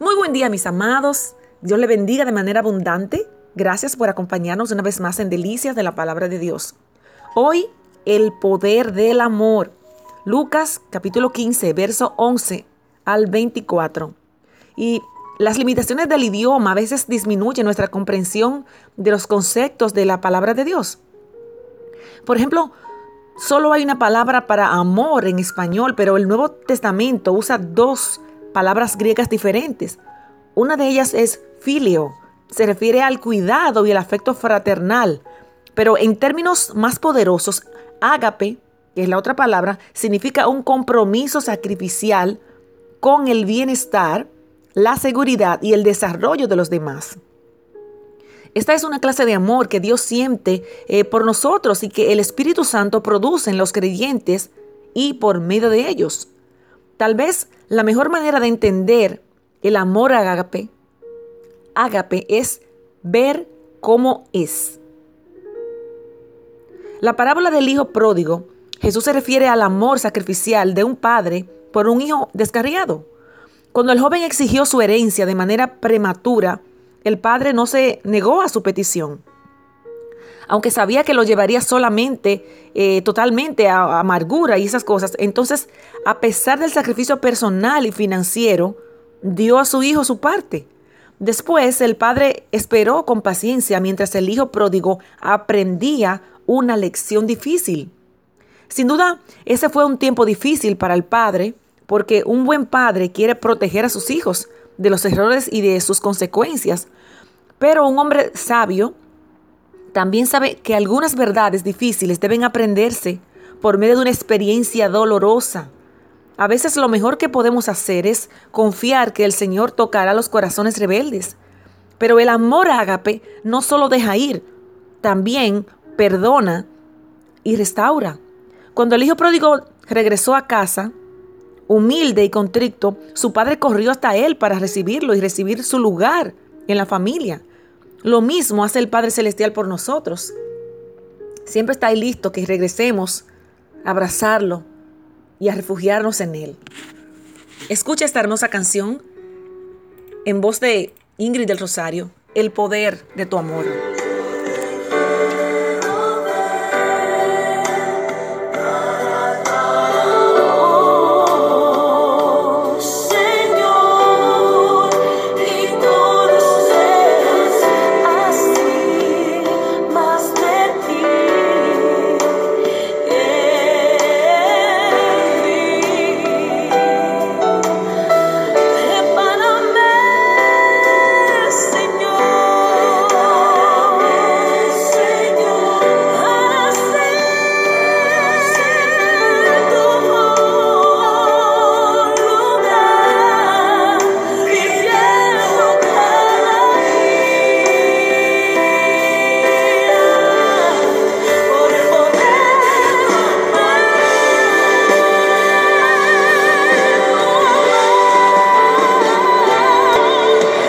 Muy buen día mis amados. Dios le bendiga de manera abundante. Gracias por acompañarnos una vez más en Delicias de la Palabra de Dios. Hoy, el poder del amor. Lucas capítulo 15, verso 11 al 24. Y las limitaciones del idioma a veces disminuyen nuestra comprensión de los conceptos de la palabra de Dios. Por ejemplo, solo hay una palabra para amor en español, pero el Nuevo Testamento usa dos palabras griegas diferentes. Una de ellas es filio, se refiere al cuidado y el afecto fraternal, pero en términos más poderosos, ágape, que es la otra palabra, significa un compromiso sacrificial con el bienestar, la seguridad y el desarrollo de los demás. Esta es una clase de amor que Dios siente eh, por nosotros y que el Espíritu Santo produce en los creyentes y por medio de ellos. Tal vez la mejor manera de entender el amor ágape, ágape es ver cómo es. La parábola del hijo pródigo, Jesús se refiere al amor sacrificial de un padre por un hijo descarriado. Cuando el joven exigió su herencia de manera prematura, el padre no se negó a su petición aunque sabía que lo llevaría solamente, eh, totalmente a, amargura y esas cosas. Entonces, a pesar del sacrificio personal y financiero, dio a su hijo su parte. Después, el padre esperó con paciencia mientras el hijo pródigo aprendía una lección difícil. Sin duda, ese fue un tiempo difícil para el padre, porque un buen padre quiere proteger a sus hijos de los errores y de sus consecuencias. Pero un hombre sabio también sabe que algunas verdades difíciles deben aprenderse por medio de una experiencia dolorosa. A veces lo mejor que podemos hacer es confiar que el Señor tocará los corazones rebeldes. Pero el amor ágape no solo deja ir, también perdona y restaura. Cuando el hijo pródigo regresó a casa, humilde y contrito, su padre corrió hasta él para recibirlo y recibir su lugar en la familia. Lo mismo hace el Padre Celestial por nosotros. Siempre está ahí listo que regresemos a abrazarlo y a refugiarnos en Él. Escucha esta hermosa canción en voz de Ingrid del Rosario, El poder de tu amor.